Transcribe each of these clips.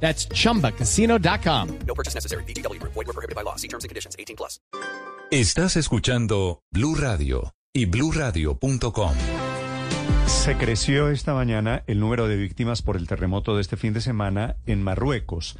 That's chumbacasino.com. No purchase necessary. BGW. Void were prohibited by law. See terms and conditions. 18 plus. Estás escuchando Blue Radio y bluradio.com. Se creció esta mañana el número de víctimas por el terremoto de este fin de semana en Marruecos.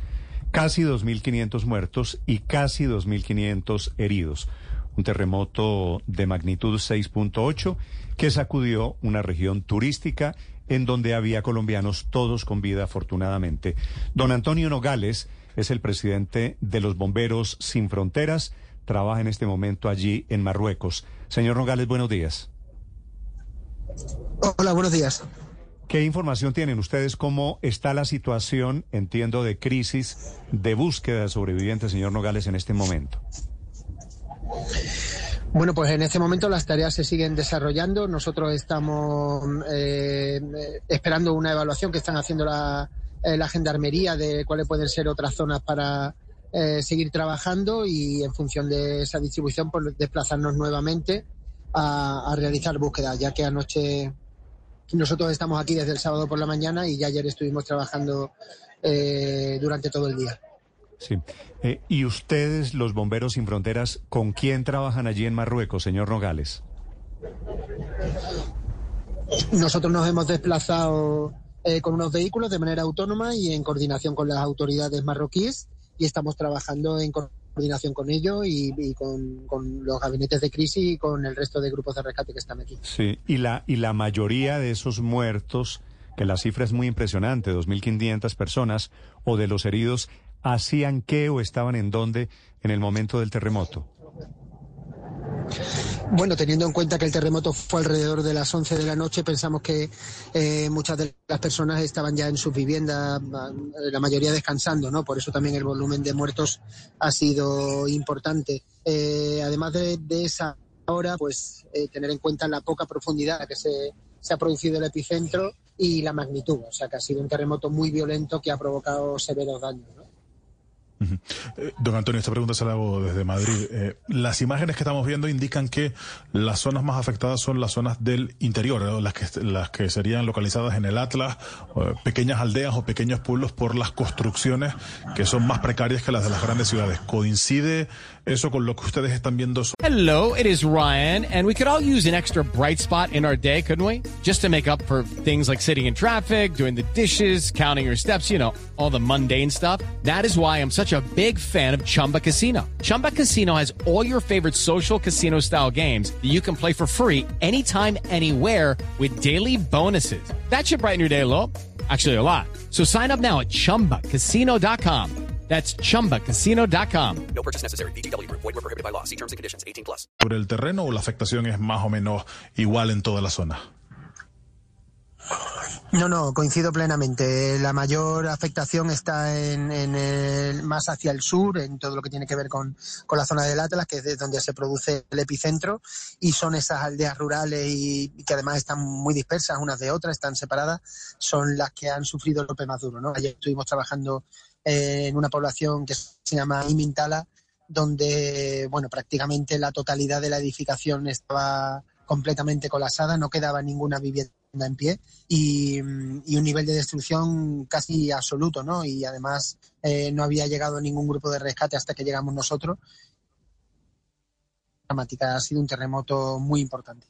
Casi 2.500 muertos y casi 2.500 heridos. Un terremoto de magnitud 6.8 que sacudió una región turística en donde había colombianos todos con vida afortunadamente. Don Antonio Nogales es el presidente de los Bomberos Sin Fronteras, trabaja en este momento allí en Marruecos. Señor Nogales, buenos días. Hola, buenos días. ¿Qué información tienen ustedes? ¿Cómo está la situación, entiendo, de crisis, de búsqueda de sobrevivientes, señor Nogales, en este momento? Bueno, pues en este momento las tareas se siguen desarrollando. Nosotros estamos eh, esperando una evaluación que están haciendo la, eh, la gendarmería de cuáles pueden ser otras zonas para eh, seguir trabajando y en función de esa distribución, pues desplazarnos nuevamente a, a realizar búsquedas, ya que anoche nosotros estamos aquí desde el sábado por la mañana y ya ayer estuvimos trabajando eh, durante todo el día. Sí. Eh, ¿Y ustedes, los Bomberos Sin Fronteras, con quién trabajan allí en Marruecos, señor Nogales? Nosotros nos hemos desplazado eh, con unos vehículos de manera autónoma y en coordinación con las autoridades marroquíes y estamos trabajando en coordinación con ellos y, y con, con, los gabinetes de crisis y con el resto de grupos de rescate que están aquí. Sí, y la, y la mayoría de esos muertos, que la cifra es muy impresionante, 2.500 personas, o de los heridos, ¿hacían qué o estaban en dónde en el momento del terremoto? Bueno, teniendo en cuenta que el terremoto fue alrededor de las 11 de la noche, pensamos que eh, muchas de las personas estaban ya en sus viviendas, la mayoría descansando, ¿no? Por eso también el volumen de muertos ha sido importante. Eh, además de, esa hora, pues eh, tener en cuenta la poca profundidad a que se, se ha producido el epicentro y la magnitud. O sea, que ha sido un terremoto muy violento que ha provocado severos daños, ¿no? Eh, don Antonio, esta pregunta se la hago desde Madrid. Eh, las imágenes que estamos viendo indican que las zonas más afectadas son las zonas del interior, ¿no? las, que, las que serían localizadas en el Atlas, eh, pequeñas aldeas o pequeños pueblos por las construcciones que son más precarias que las de las grandes ciudades. ¿Coincide eso con lo que ustedes están viendo? Hello, it is Ryan, and we could all use an extra bright spot in our day, couldn't we? Just to make up for things like sitting in traffic, doing the dishes, counting your steps, you know, all the mundane stuff. That is why I'm such a big fan of Chumba Casino. Chumba Casino has all your favorite social casino style games that you can play for free anytime, anywhere with daily bonuses. That should brighten your day a little. Actually, a lot. So sign up now at chumbacasino.com. That's chumbacasino.com. No purchase necessary. BGW. Void were prohibited by law. See terms and conditions. 18 plus. ¿Sobre el terreno o la afectación es más o menos igual en toda la zona? No, no, coincido plenamente. La mayor afectación está en, el, más hacia el sur, en todo lo que tiene que ver con, la zona del Atlas, que es de donde se produce el epicentro, y son esas aldeas rurales y, que además están muy dispersas unas de otras, están separadas, son las que han sufrido el golpe más duro. ¿no? Ayer estuvimos trabajando en una población que se llama Imintala, donde, bueno, prácticamente la totalidad de la edificación estaba completamente colapsada, no quedaba ninguna vivienda en pie y, un nivel de destrucción casi absoluto, ¿no? Y además eh, no había llegado ningún grupo de rescate hasta que llegamos nosotros. Dramática, ha sido un terremoto muy importante.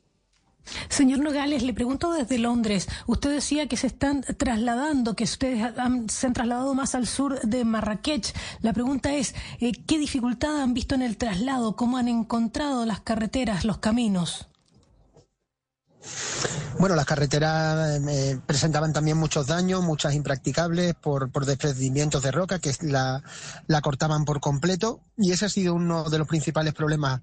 Señor Nogales, le pregunto desde Londres. Usted decía que se están trasladando, que ustedes han, se han trasladado más al sur de Marrakech. La pregunta es, eh, ¿qué dificultad han visto en el traslado? ¿Cómo han encontrado las carreteras, los caminos? Bueno, las carreteras eh, presentaban también muchos daños, muchas impracticables por, por desprendimientos de roca que la, la, cortaban por completo y ese ha sido uno de los principales problemas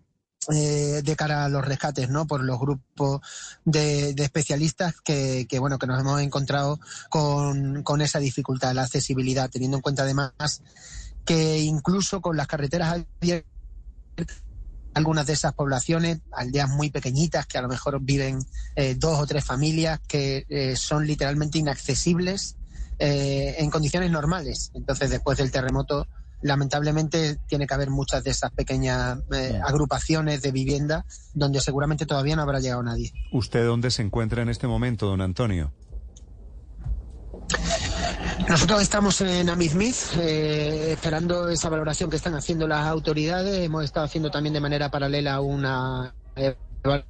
eh, de cara a los rescates, ¿no? Por los grupos de, de especialistas que, que, bueno, que nos hemos encontrado con, con esa dificultad, la accesibilidad, teniendo en cuenta además que incluso con las carreteras abiertas algunas de esas poblaciones, aldeas muy pequeñitas que a lo mejor viven eh, dos o tres familias que eh, son literalmente inaccesibles eh, en condiciones normales. Entonces, después del terremoto, lamentablemente tiene que haber muchas de esas pequeñas eh, agrupaciones de vivienda donde seguramente todavía no habrá llegado nadie. ¿Usted dónde se encuentra en este momento, don Antonio? Nosotros estamos en Amizmiz eh, esperando esa valoración que están haciendo las autoridades. Hemos estado haciendo también de manera paralela una evaluación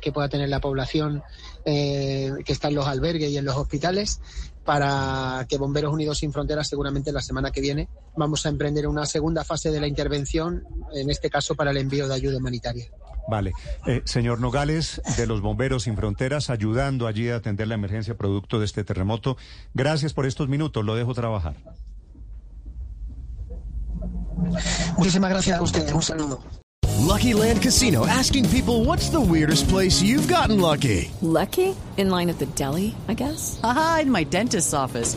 que pueda tener la población eh, que está en los albergues y en los hospitales para que Bomberos Unidos Sin Fronteras seguramente la semana que viene vamos a emprender una segunda fase de la intervención, en este caso para el envío de ayuda humanitaria. Vale. Eh, señor Nogales, de los Bomberos Sin Fronteras, ayudando allí a atender la emergencia producto de este terremoto. Gracias por estos minutos, lo dejo trabajar. Muchísimas gracias a ustedes, un saludo. Lucky Land Casino asking people what's the weirdest place you've gotten lucky? Lucky? In line at the deli, I guess? Aha, in my dentist's office.